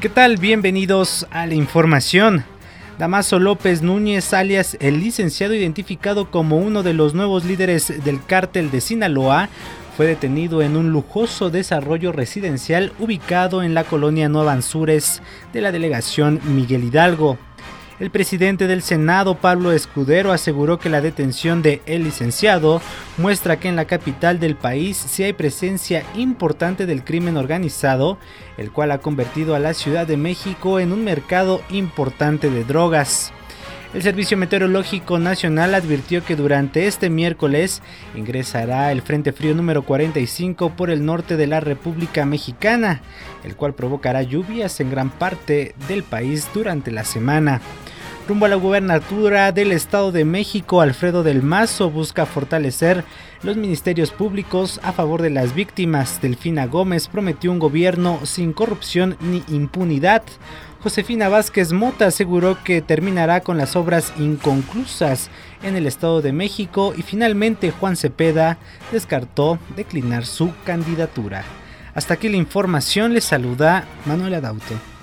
¿Qué tal? Bienvenidos a la información. Damaso López Núñez, alias el licenciado identificado como uno de los nuevos líderes del cártel de Sinaloa, fue detenido en un lujoso desarrollo residencial ubicado en la colonia Nueva Anzures de la delegación Miguel Hidalgo. El presidente del Senado, Pablo Escudero, aseguró que la detención de el licenciado muestra que en la capital del país sí hay presencia importante del crimen organizado, el cual ha convertido a la Ciudad de México en un mercado importante de drogas. El Servicio Meteorológico Nacional advirtió que durante este miércoles ingresará el Frente Frío número 45 por el norte de la República Mexicana, el cual provocará lluvias en gran parte del país durante la semana. Rumbo a la gubernatura del Estado de México, Alfredo del Mazo busca fortalecer los ministerios públicos a favor de las víctimas. Delfina Gómez prometió un gobierno sin corrupción ni impunidad. Josefina Vázquez Mota aseguró que terminará con las obras inconclusas en el Estado de México y finalmente Juan Cepeda descartó declinar su candidatura. Hasta aquí la información, les saluda Manuel Adauto.